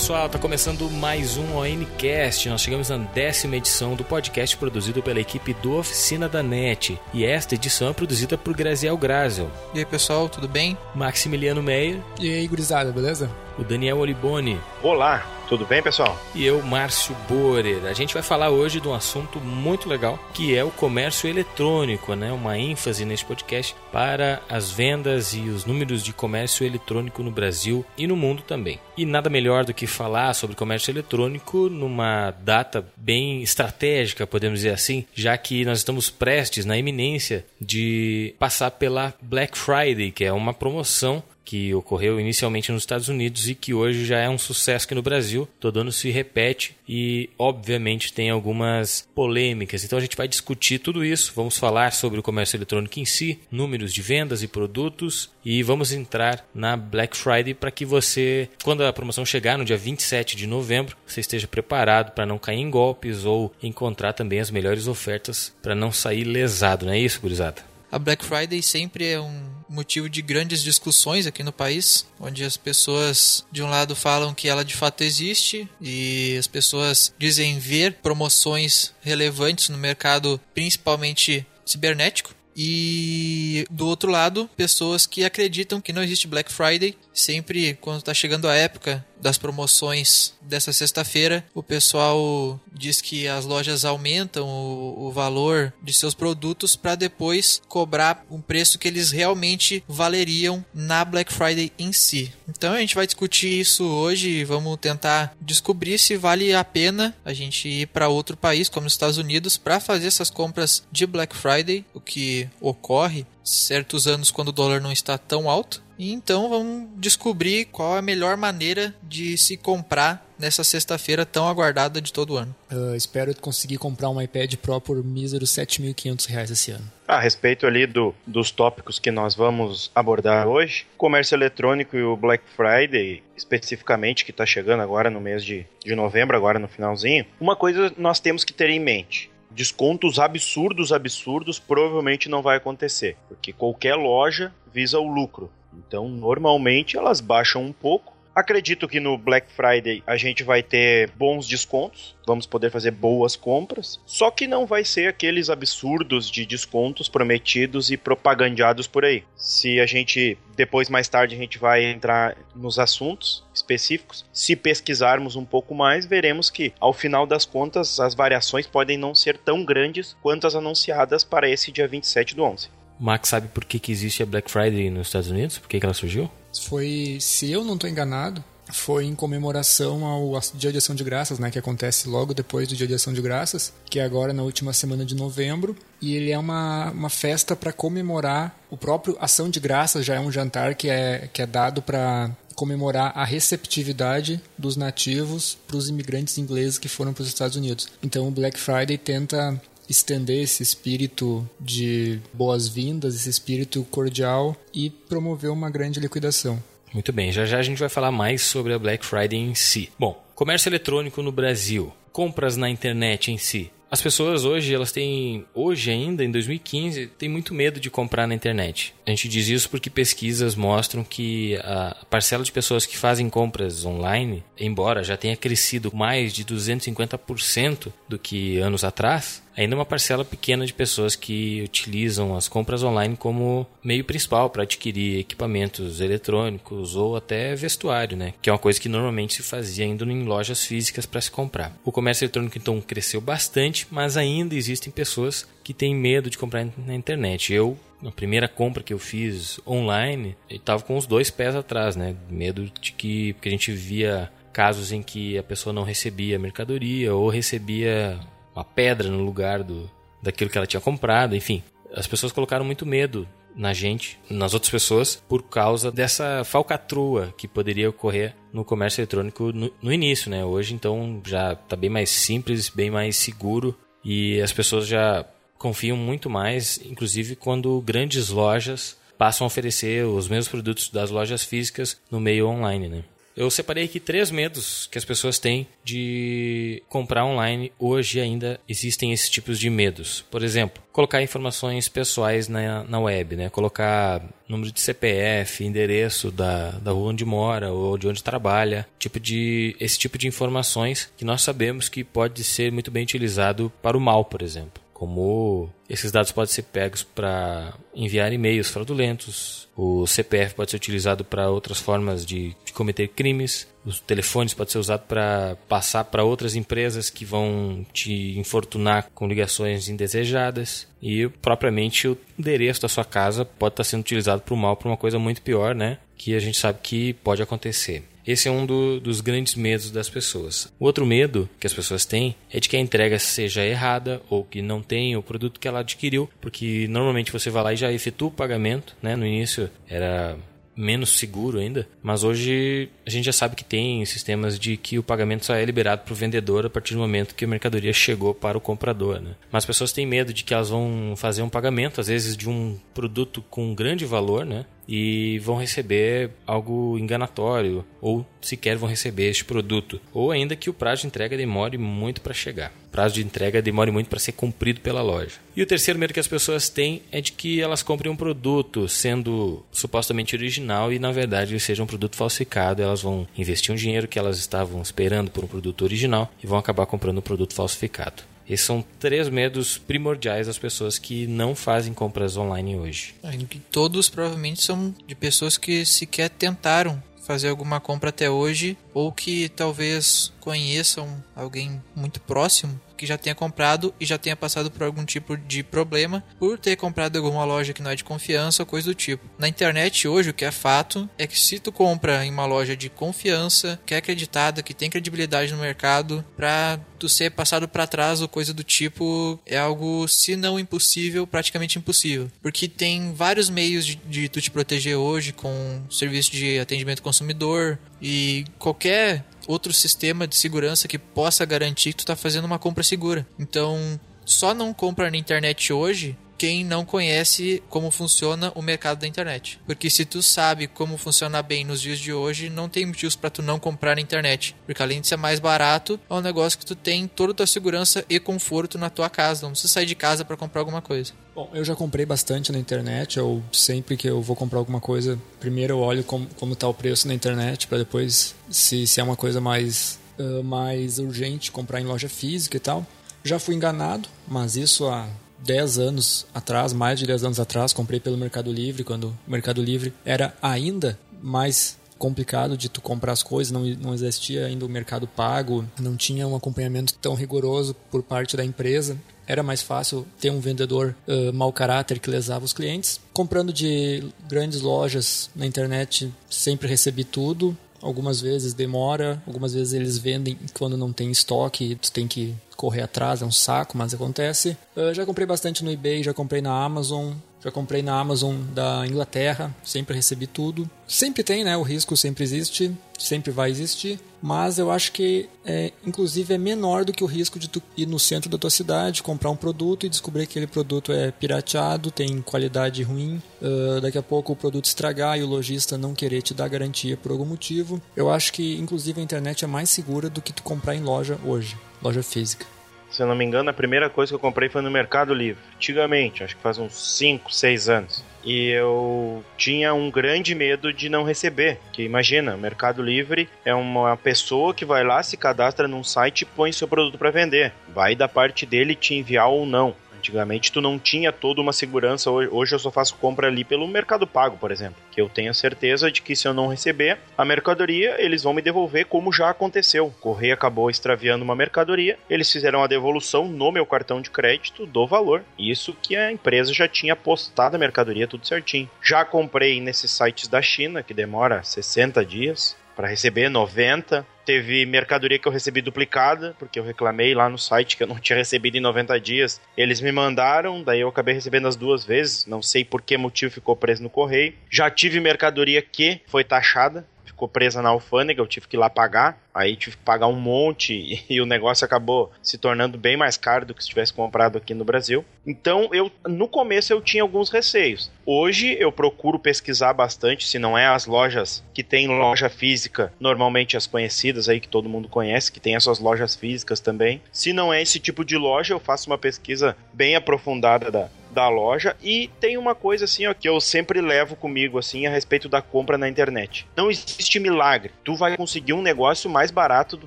Pessoal, tá começando mais um ONCast. Nós chegamos na décima edição do podcast produzido pela equipe do Oficina da NET. E esta edição é produzida por Graziel Grazel. E aí pessoal, tudo bem? Maximiliano Meyer. E aí, gurizada, beleza? O Daniel Oliboni. Olá, tudo bem, pessoal? E eu, Márcio Borer. A gente vai falar hoje de um assunto muito legal, que é o comércio eletrônico, né? Uma ênfase neste podcast para as vendas e os números de comércio eletrônico no Brasil e no mundo também. E nada melhor do que falar sobre comércio eletrônico numa data bem estratégica, podemos dizer assim, já que nós estamos prestes na iminência de passar pela Black Friday, que é uma promoção que ocorreu inicialmente nos Estados Unidos e que hoje já é um sucesso aqui no Brasil. Todo ano se repete e, obviamente, tem algumas polêmicas. Então a gente vai discutir tudo isso. Vamos falar sobre o comércio eletrônico em si, números de vendas e produtos e vamos entrar na Black Friday para que você, quando a promoção chegar no dia 27 de novembro, você esteja preparado para não cair em golpes ou encontrar também as melhores ofertas para não sair lesado, não é isso, gurizada? A Black Friday sempre é um motivo de grandes discussões aqui no país, onde as pessoas de um lado falam que ela de fato existe e as pessoas dizem ver promoções relevantes no mercado, principalmente cibernético. E do outro lado, pessoas que acreditam que não existe Black Friday. Sempre quando está chegando a época das promoções dessa sexta-feira, o pessoal diz que as lojas aumentam o, o valor de seus produtos para depois cobrar um preço que eles realmente valeriam na Black Friday em si. Então a gente vai discutir isso hoje e vamos tentar descobrir se vale a pena a gente ir para outro país, como os Estados Unidos, para fazer essas compras de Black Friday, o que ocorre certos anos quando o dólar não está tão alto. E então vamos descobrir qual é a melhor maneira de se comprar nessa sexta-feira tão aguardada de todo ano. Uh, espero conseguir comprar um iPad Pro por míseros R$ 7.500 esse ano. A respeito ali do, dos tópicos que nós vamos abordar hoje, comércio eletrônico e o Black Friday, especificamente, que está chegando agora no mês de, de novembro, agora no finalzinho, uma coisa nós temos que ter em mente descontos absurdos, absurdos, provavelmente não vai acontecer, porque qualquer loja visa o lucro. Então, normalmente elas baixam um pouco. Acredito que no Black Friday a gente vai ter bons descontos, vamos poder fazer boas compras, só que não vai ser aqueles absurdos de descontos prometidos e propagandeados por aí. Se a gente depois mais tarde a gente vai entrar nos assuntos específicos, se pesquisarmos um pouco mais, veremos que ao final das contas as variações podem não ser tão grandes quanto as anunciadas para esse dia 27 do 11. Max sabe por que, que existe a Black Friday nos Estados Unidos? Por que, que ela surgiu? Foi, se eu não estou enganado, foi em comemoração ao Dia de Ação de Graças, né, que acontece logo depois do Dia de Ação de Graças, que é agora na última semana de novembro, e ele é uma, uma festa para comemorar o próprio Ação de Graças, já é um jantar que é, que é dado para comemorar a receptividade dos nativos para os imigrantes ingleses que foram para os Estados Unidos. Então o Black Friday tenta estender esse espírito de boas-vindas, esse espírito cordial e promover uma grande liquidação. Muito bem, já já a gente vai falar mais sobre a Black Friday em si. Bom, comércio eletrônico no Brasil, compras na internet em si. As pessoas hoje, elas têm, hoje ainda, em 2015, têm muito medo de comprar na internet. A gente diz isso porque pesquisas mostram que a parcela de pessoas que fazem compras online, embora já tenha crescido mais de 250% do que anos atrás, ainda é uma parcela pequena de pessoas que utilizam as compras online como meio principal para adquirir equipamentos eletrônicos ou até vestuário, né? Que é uma coisa que normalmente se fazia indo em lojas físicas para se comprar. O comércio eletrônico então cresceu bastante, mas ainda existem pessoas que têm medo de comprar na internet. Eu na primeira compra que eu fiz online, eu estava com os dois pés atrás, né? Medo de que porque a gente via casos em que a pessoa não recebia mercadoria ou recebia uma pedra no lugar do, daquilo que ela tinha comprado, enfim. As pessoas colocaram muito medo na gente, nas outras pessoas, por causa dessa falcatrua que poderia ocorrer no comércio eletrônico no, no início, né? Hoje, então, já está bem mais simples, bem mais seguro e as pessoas já confiam muito mais, inclusive quando grandes lojas passam a oferecer os mesmos produtos das lojas físicas no meio online, né? Eu separei aqui três medos que as pessoas têm de comprar online. Hoje ainda existem esses tipos de medos. Por exemplo, colocar informações pessoais na, na web, né? Colocar número de CPF, endereço da, da rua onde mora ou de onde trabalha, tipo de esse tipo de informações que nós sabemos que pode ser muito bem utilizado para o mal, por exemplo como esses dados podem ser pegos para enviar e-mails fraudulentos, o CPF pode ser utilizado para outras formas de, de, cometer crimes, os telefones podem ser usados para passar para outras empresas que vão te infortunar com ligações indesejadas e propriamente o endereço da sua casa pode estar sendo utilizado para o mal, para uma coisa muito pior, né? Que a gente sabe que pode acontecer. Esse é um do, dos grandes medos das pessoas. O outro medo que as pessoas têm é de que a entrega seja errada ou que não tenha o produto que ela adquiriu, porque normalmente você vai lá e já efetua o pagamento, né? No início era menos seguro ainda, mas hoje a gente já sabe que tem sistemas de que o pagamento só é liberado para o vendedor a partir do momento que a mercadoria chegou para o comprador. Né? Mas as pessoas têm medo de que elas vão fazer um pagamento, às vezes de um produto com grande valor, né? e vão receber algo enganatório ou sequer vão receber este produto, ou ainda que o prazo de entrega demore muito para chegar. Prazo de entrega demore muito para ser cumprido pela loja. E o terceiro medo que as pessoas têm é de que elas comprem um produto sendo supostamente original e na verdade seja um produto falsificado. Elas vão investir um dinheiro que elas estavam esperando por um produto original e vão acabar comprando um produto falsificado. Esses são três medos primordiais das pessoas que não fazem compras online hoje. É, todos provavelmente são de pessoas que sequer tentaram fazer alguma compra até hoje ou que talvez conheçam alguém muito próximo que já tenha comprado e já tenha passado por algum tipo de problema por ter comprado alguma loja que não é de confiança ou coisa do tipo. Na internet hoje o que é fato é que se tu compra em uma loja de confiança, que é acreditada, que tem credibilidade no mercado, pra tu ser passado para trás ou coisa do tipo é algo, se não impossível, praticamente impossível. Porque tem vários meios de, de tu te proteger hoje com serviço de atendimento consumidor e qualquer outro sistema de segurança que possa garantir que tu está fazendo uma compra segura. Então, só não compra na internet hoje quem não conhece como funciona o mercado da internet. Porque se tu sabe como funciona bem nos dias de hoje, não tem motivos para tu não comprar na internet. Porque além de ser mais barato, é um negócio que tu tem toda a tua segurança e conforto na tua casa. Não precisa sair de casa para comprar alguma coisa. Bom, eu já comprei bastante na internet. Eu sempre que eu vou comprar alguma coisa, primeiro eu olho como, como tá o preço na internet para depois se, se é uma coisa mais uh, mais urgente comprar em loja física e tal. Já fui enganado, mas isso há 10 anos atrás, mais de 10 anos atrás, comprei pelo Mercado Livre, quando o Mercado Livre era ainda mais complicado de tu comprar as coisas, não, não existia ainda o mercado pago, não tinha um acompanhamento tão rigoroso por parte da empresa. Era mais fácil ter um vendedor uh, mau caráter que lesava os clientes. Comprando de grandes lojas na internet, sempre recebi tudo. Algumas vezes demora, algumas vezes eles vendem quando não tem estoque, tu tem que correr atrás, é um saco, mas acontece. Eu já comprei bastante no eBay, já comprei na Amazon, já comprei na Amazon da Inglaterra, sempre recebi tudo. Sempre tem, né? O risco sempre existe, sempre vai existir. Mas eu acho que, é, inclusive, é menor do que o risco de tu ir no centro da tua cidade, comprar um produto e descobrir que aquele produto é pirateado, tem qualidade ruim. Uh, daqui a pouco o produto estragar e o lojista não querer te dar garantia por algum motivo. Eu acho que, inclusive, a internet é mais segura do que tu comprar em loja hoje, loja física. Se eu não me engano, a primeira coisa que eu comprei foi no Mercado Livre. Antigamente, acho que faz uns 5, 6 anos. E eu tinha um grande medo de não receber. Que imagina, Mercado Livre é uma pessoa que vai lá, se cadastra num site e põe seu produto para vender. Vai da parte dele te enviar ou não. Antigamente tu não tinha toda uma segurança, hoje eu só faço compra ali pelo Mercado Pago, por exemplo, que eu tenho certeza de que se eu não receber a mercadoria, eles vão me devolver como já aconteceu. Correio acabou extraviando uma mercadoria, eles fizeram a devolução no meu cartão de crédito do valor. Isso que a empresa já tinha postado a mercadoria tudo certinho. Já comprei nesses sites da China, que demora 60 dias para receber 90. Teve mercadoria que eu recebi duplicada, porque eu reclamei lá no site que eu não tinha recebido em 90 dias. Eles me mandaram, daí eu acabei recebendo as duas vezes. Não sei por que motivo ficou preso no correio. Já tive mercadoria que foi taxada ficou presa na alfândega, eu tive que ir lá pagar. Aí tive que pagar um monte e o negócio acabou se tornando bem mais caro do que se tivesse comprado aqui no Brasil. Então, eu no começo eu tinha alguns receios. Hoje eu procuro pesquisar bastante, se não é as lojas que tem loja física, normalmente as conhecidas aí que todo mundo conhece, que tem as suas lojas físicas também. Se não é esse tipo de loja, eu faço uma pesquisa bem aprofundada da, da loja e tem uma coisa assim ó, que eu sempre levo comigo assim a respeito da compra na internet. Não existe milagre. Tu vai conseguir um negócio mais barato do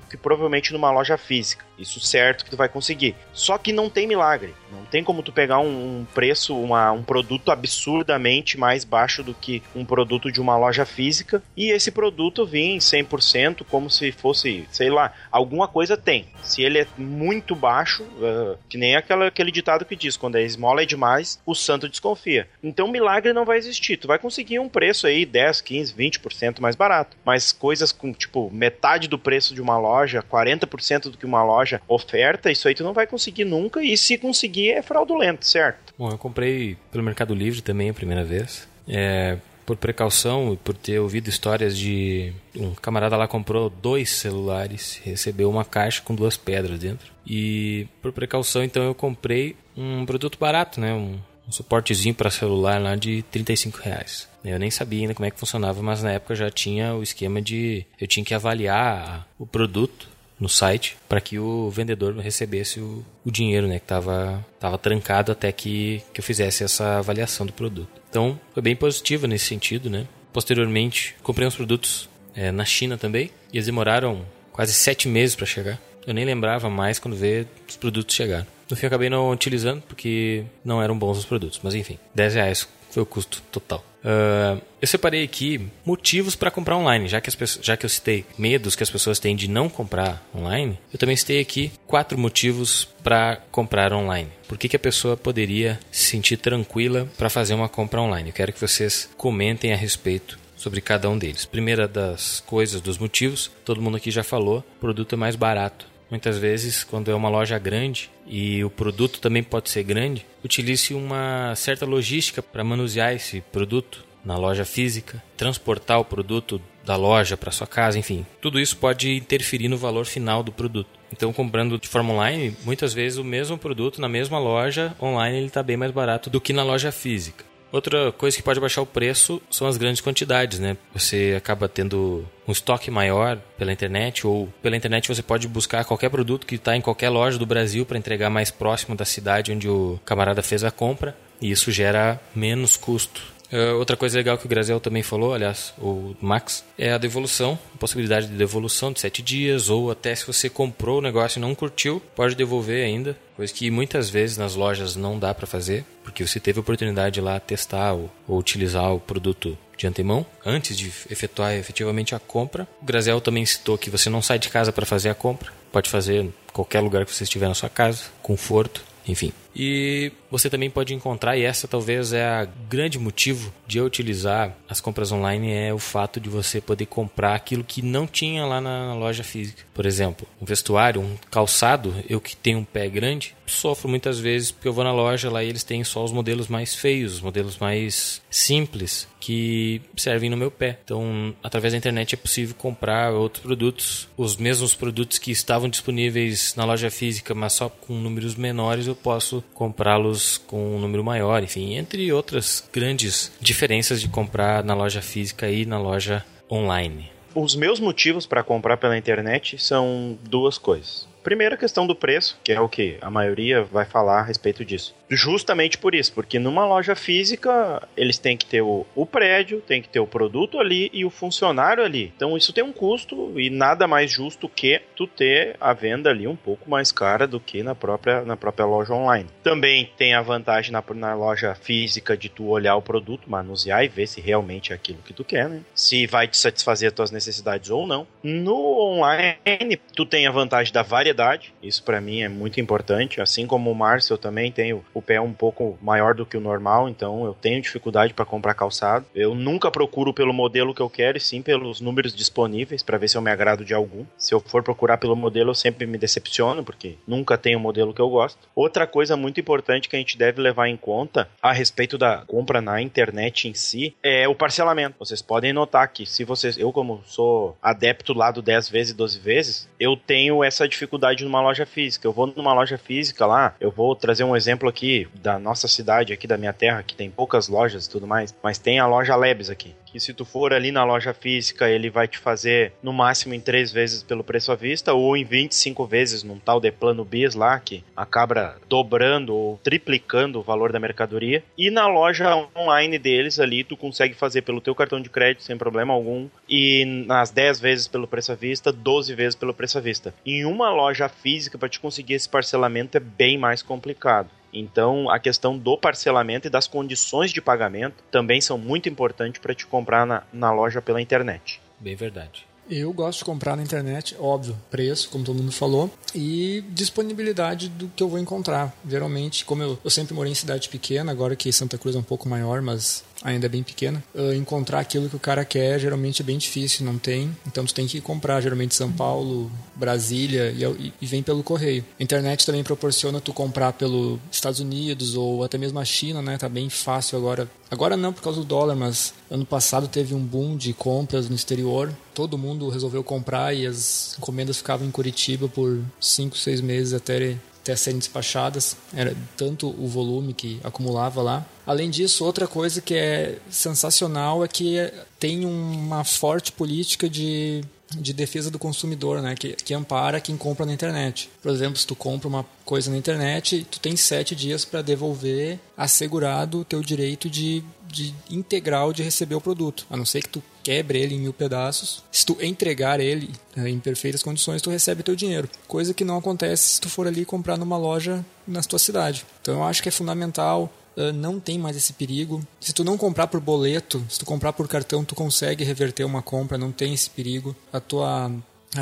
que provavelmente numa loja física. Isso certo que tu vai conseguir. Só que não tem milagre. Não tem como tu pegar um, um preço, uma, um produto absurdamente mais baixo do que um produto de uma loja física e esse produto vir 100% como se fosse, sei lá, alguma coisa tem. Se ele é muito baixo, uh, que nem aquela, aquele ditado que diz, quando a esmola é demais, o santo desconfia. Então milagre não vai existir. Tu vai conseguir um preço aí 10, 15, 20% mais barato. Mas coisas com, tipo, metade do preço de uma loja, 40% do que uma loja oferta, isso aí tu não vai conseguir nunca, e se conseguir é fraudulento, certo? Bom, eu comprei pelo Mercado Livre também a primeira vez. É, por precaução e por ter ouvido histórias de um camarada lá comprou dois celulares, recebeu uma caixa com duas pedras dentro. E por precaução, então eu comprei um produto barato, né? Um, um suportezinho para celular lá de 35 reais. Eu nem sabia ainda como é que funcionava, mas na época já tinha o esquema de eu tinha que avaliar o produto no site para que o vendedor recebesse o, o dinheiro, né, que estava tava trancado até que, que eu fizesse essa avaliação do produto. Então, foi bem positivo nesse sentido, né? Posteriormente, comprei uns produtos é, na China também e eles demoraram quase sete meses para chegar. Eu nem lembrava mais quando ver os produtos chegaram. No fim, eu acabei não utilizando porque não eram bons os produtos, mas enfim, 10 reais foi o custo total. Uh, eu separei aqui motivos para comprar online, já que, as pessoas, já que eu citei medos que as pessoas têm de não comprar online, eu também citei aqui quatro motivos para comprar online. Por que, que a pessoa poderia se sentir tranquila para fazer uma compra online? Eu quero que vocês comentem a respeito sobre cada um deles. Primeira das coisas, dos motivos, todo mundo aqui já falou, produto é mais barato. Muitas vezes, quando é uma loja grande e o produto também pode ser grande, utilize uma certa logística para manusear esse produto na loja física, transportar o produto da loja para sua casa, enfim. Tudo isso pode interferir no valor final do produto. Então, comprando de forma online, muitas vezes o mesmo produto na mesma loja online ele está bem mais barato do que na loja física. Outra coisa que pode baixar o preço são as grandes quantidades, né? Você acaba tendo um estoque maior pela internet ou pela internet você pode buscar qualquer produto que está em qualquer loja do Brasil para entregar mais próximo da cidade onde o camarada fez a compra e isso gera menos custo Uh, outra coisa legal que o Grazel também falou, aliás, o Max, é a devolução, a possibilidade de devolução de sete dias, ou até se você comprou o negócio e não curtiu, pode devolver ainda, coisa que muitas vezes nas lojas não dá para fazer, porque você teve a oportunidade de lá testar ou, ou utilizar o produto de antemão, antes de efetuar efetivamente a compra. O Grazel também citou que você não sai de casa para fazer a compra, pode fazer em qualquer lugar que você estiver na sua casa, conforto, enfim. E você também pode encontrar, e essa talvez é a grande motivo de eu utilizar as compras online, é o fato de você poder comprar aquilo que não tinha lá na loja física. Por exemplo, um vestuário, um calçado, eu que tenho um pé grande, sofro muitas vezes porque eu vou na loja lá e eles têm só os modelos mais feios, os modelos mais simples que servem no meu pé. Então, através da internet é possível comprar outros produtos, os mesmos produtos que estavam disponíveis na loja física, mas só com números menores, eu posso comprá-los com um número maior, enfim, entre outras grandes diferenças de comprar na loja física e na loja online. Os meus motivos para comprar pela internet são duas coisas. Primeiro, a questão do preço, que é o que a maioria vai falar a respeito disso. Justamente por isso, porque numa loja física eles têm que ter o, o prédio, tem que ter o produto ali e o funcionário ali. Então isso tem um custo e nada mais justo que tu ter a venda ali um pouco mais cara do que na própria, na própria loja online. Também tem a vantagem na, na loja física de tu olhar o produto, manusear e ver se realmente é aquilo que tu quer, né? Se vai te satisfazer as tuas necessidades ou não. No online, tu tem a vantagem da variedade isso para mim é muito importante. Assim como o Márcio, eu também tenho o pé um pouco maior do que o normal, então eu tenho dificuldade para comprar calçado. Eu nunca procuro pelo modelo que eu quero, e sim pelos números disponíveis para ver se eu me agrado de algum. Se eu for procurar pelo modelo, eu sempre me decepciono, porque nunca tem um modelo que eu gosto. Outra coisa muito importante que a gente deve levar em conta a respeito da compra na internet em si é o parcelamento. Vocês podem notar que se vocês, eu como sou adepto lá do 10 vezes, 12 vezes, eu tenho essa dificuldade numa loja física. Eu vou numa loja física lá, eu vou trazer um exemplo aqui da nossa cidade, aqui da minha terra, que tem poucas lojas e tudo mais, mas tem a loja Lebes aqui. Que se tu for ali na loja física, ele vai te fazer no máximo em 3 vezes pelo preço à vista, ou em 25 vezes num tal de plano bis lá, que acaba dobrando ou triplicando o valor da mercadoria. E na loja online deles ali, tu consegue fazer pelo teu cartão de crédito sem problema algum, e nas 10 vezes pelo preço à vista, 12 vezes pelo preço à vista. Em uma loja física, para te conseguir esse parcelamento é bem mais complicado. Então, a questão do parcelamento e das condições de pagamento também são muito importantes para te comprar na, na loja pela internet. Bem verdade. Eu gosto de comprar na internet, óbvio, preço, como todo mundo falou, e disponibilidade do que eu vou encontrar. Geralmente, como eu, eu sempre morei em cidade pequena, agora que Santa Cruz é um pouco maior, mas ainda é bem pequena, uh, encontrar aquilo que o cara quer geralmente é bem difícil, não tem. Então tu tem que comprar, geralmente São Paulo, Brasília e, e vem pelo correio. A internet também proporciona tu comprar pelos Estados Unidos ou até mesmo a China, né? Tá bem fácil agora. Agora não por causa do dólar, mas ano passado teve um boom de compras no exterior. Todo mundo resolveu comprar e as encomendas ficavam em Curitiba por 5, 6 meses até até serem despachadas, era tanto o volume que acumulava lá. Além disso, outra coisa que é sensacional é que tem uma forte política de de defesa do consumidor, né? Que, que ampara quem compra na internet. Por exemplo, se tu compra uma coisa na internet, tu tem sete dias para devolver assegurado o teu direito de, de integral de receber o produto. A não ser que tu quebre ele em mil pedaços. Se tu entregar ele né, em perfeitas condições, tu recebe teu dinheiro. Coisa que não acontece se tu for ali comprar numa loja na tua cidade. Então eu acho que é fundamental Uh, não tem mais esse perigo. Se tu não comprar por boleto, se tu comprar por cartão, tu consegue reverter uma compra, não tem esse perigo. A tua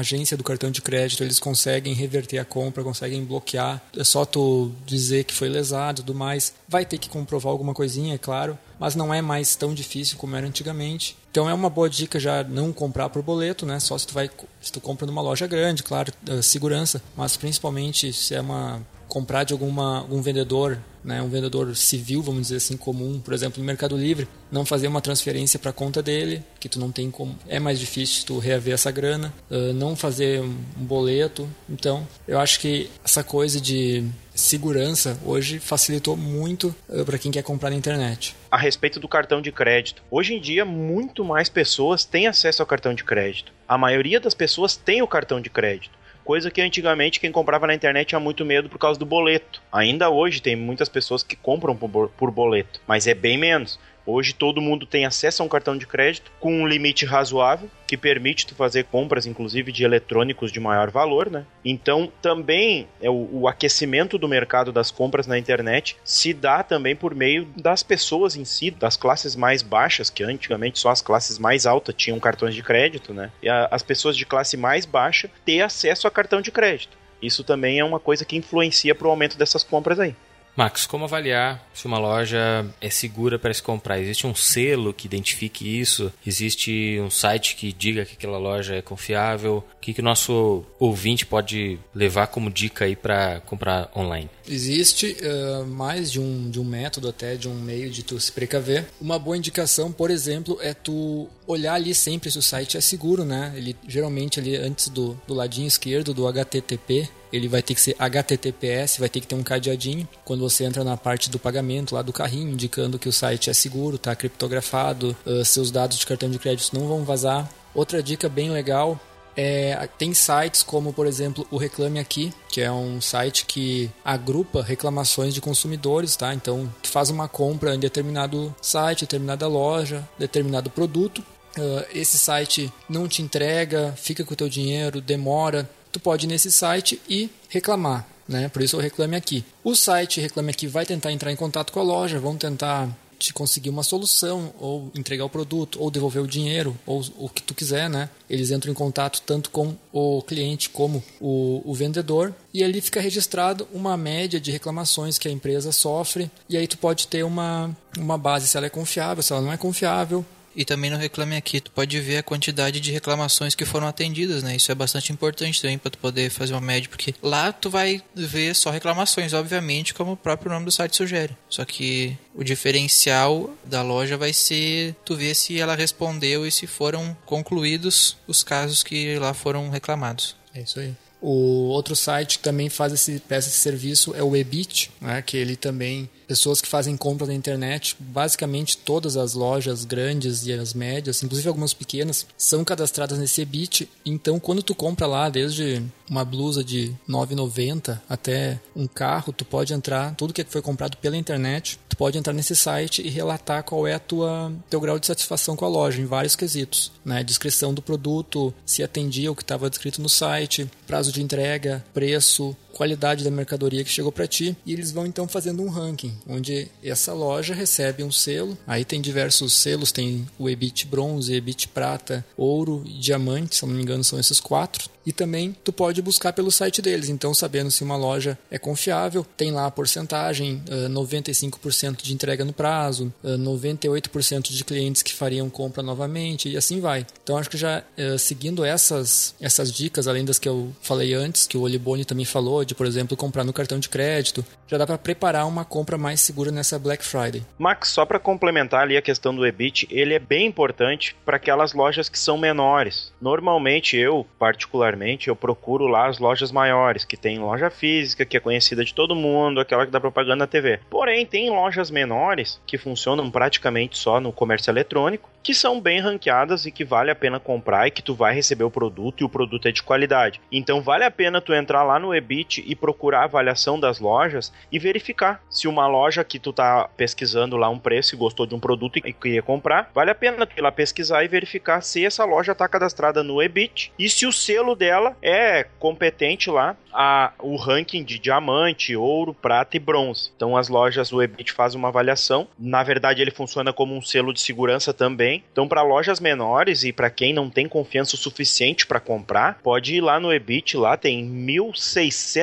agência do cartão de crédito, eles conseguem reverter a compra, conseguem bloquear. É só tu dizer que foi lesado e tudo mais. Vai ter que comprovar alguma coisinha, é claro, mas não é mais tão difícil como era antigamente. Então é uma boa dica já não comprar por boleto, né? Só se tu vai se tu compra numa loja grande, claro, segurança, mas principalmente se é uma comprar de alguma algum vendedor né, um vendedor civil, vamos dizer assim, comum, por exemplo, no Mercado Livre, não fazer uma transferência para a conta dele, que tu não tem como, é mais difícil tu reaver essa grana, uh, não fazer um, boleto. Então, eu acho que essa coisa de segurança hoje facilitou muito uh, para quem quer comprar na internet. A respeito do cartão de crédito, hoje em dia muito mais pessoas têm acesso ao cartão de crédito. A maioria das pessoas tem o cartão de crédito coisa que antigamente quem comprava na internet tinha muito medo por causa do boleto. Ainda hoje tem muitas pessoas que compram por boleto, mas é bem menos. Hoje todo mundo tem acesso a um cartão de crédito com um limite razoável que permite tu fazer compras, inclusive de eletrônicos de maior valor, né? Então também é o, o, aquecimento do mercado das compras na internet se dá também por meio das pessoas em si, das classes mais baixas, que antigamente só as classes mais altas tinham cartões de crédito, né? E a, as pessoas de classe mais baixa ter acesso a cartão de crédito. Isso também é uma coisa que influencia para o aumento dessas compras aí. Max, como avaliar se uma loja é segura para se comprar? Existe um selo que identifique isso? Existe um site que diga que aquela loja é confiável? O que, que o nosso ouvinte pode levar como dica aí para comprar online? Existe uh, mais de um, de um método até, de um meio de tu se precaver. Uma boa indicação, por exemplo, é tu olhar ali sempre se o site é seguro, né? Ele geralmente ali antes do, do ladinho esquerdo do HTTP, ele vai ter que ser HTTPS, vai ter que ter um cadeadinho. Quando você entra na parte do pagamento lá do carrinho, indicando que o site é seguro, está criptografado, uh, seus dados de cartão de crédito não vão vazar. Outra dica bem legal é, tem sites como, por exemplo, o Reclame Aqui, que é um site que agrupa reclamações de consumidores, tá? Então, tu faz uma compra em determinado site, determinada loja, determinado produto. Uh, esse site não te entrega, fica com o teu dinheiro, demora. Tu pode ir nesse site e reclamar né? Por isso eu reclame aqui. O site Reclame Aqui vai tentar entrar em contato com a loja, vão tentar te conseguir uma solução, ou entregar o produto, ou devolver o dinheiro, ou o que tu quiser, né? Eles entram em contato tanto com o cliente como o, o vendedor e ali fica registrado uma média de reclamações que a empresa sofre e aí tu pode ter uma, uma base se ela é confiável, se ela não é confiável, e também no Reclame Aqui, tu pode ver a quantidade de reclamações que foram atendidas, né? Isso é bastante importante também para tu poder fazer uma média, porque lá tu vai ver só reclamações, obviamente, como o próprio nome do site sugere. Só que o diferencial da loja vai ser tu ver se ela respondeu e se foram concluídos os casos que lá foram reclamados. É isso aí. O outro site que também faz esse, presta esse serviço é o Ebit, né, que ele também pessoas que fazem compras na internet, basicamente todas as lojas grandes e as médias, inclusive algumas pequenas, são cadastradas nesse EBIT. Então, quando tu compra lá, desde uma blusa de 9,90 até um carro, tu pode entrar, tudo que foi comprado pela internet, tu pode entrar nesse site e relatar qual é a tua teu grau de satisfação com a loja em vários quesitos, né? Descrição do produto, se atendia o que estava descrito no site, prazo de entrega, preço, qualidade da mercadoria que chegou para ti e eles vão então fazendo um ranking, onde essa loja recebe um selo. Aí tem diversos selos, tem o EBIT bronze, EBIT prata, ouro e diamante, se não me engano são esses quatro. E também tu pode buscar pelo site deles, então sabendo se uma loja é confiável, tem lá a porcentagem, 95% de entrega no prazo, 98% de clientes que fariam compra novamente e assim vai. Então acho que já seguindo essas essas dicas, além das que eu falei antes, que o Oliboni também falou, de por exemplo comprar no cartão de crédito, já dá para preparar uma compra mais segura nessa Black Friday. Max, só para complementar ali a questão do EBIT, ele é bem importante para aquelas lojas que são menores. Normalmente eu, particularmente particularmente, eu procuro lá as lojas maiores, que tem loja física, que é conhecida de todo mundo, aquela que dá propaganda na TV. Porém, tem lojas menores que funcionam praticamente só no comércio eletrônico, que são bem ranqueadas e que vale a pena comprar e que tu vai receber o produto e o produto é de qualidade. Então vale a pena tu entrar lá no Ebit e procurar a avaliação das lojas e verificar se uma loja que tu tá pesquisando lá um preço e gostou de um produto e queria comprar, vale a pena tu ir lá pesquisar e verificar se essa loja tá cadastrada no Ebit e se o selo dela é competente lá a, o ranking de diamante, ouro, prata e bronze. Então as lojas do Ebit fazem uma avaliação. Na verdade ele funciona como um selo de segurança também. Então, para lojas menores e para quem não tem confiança o suficiente para comprar, pode ir lá no Ebit, lá tem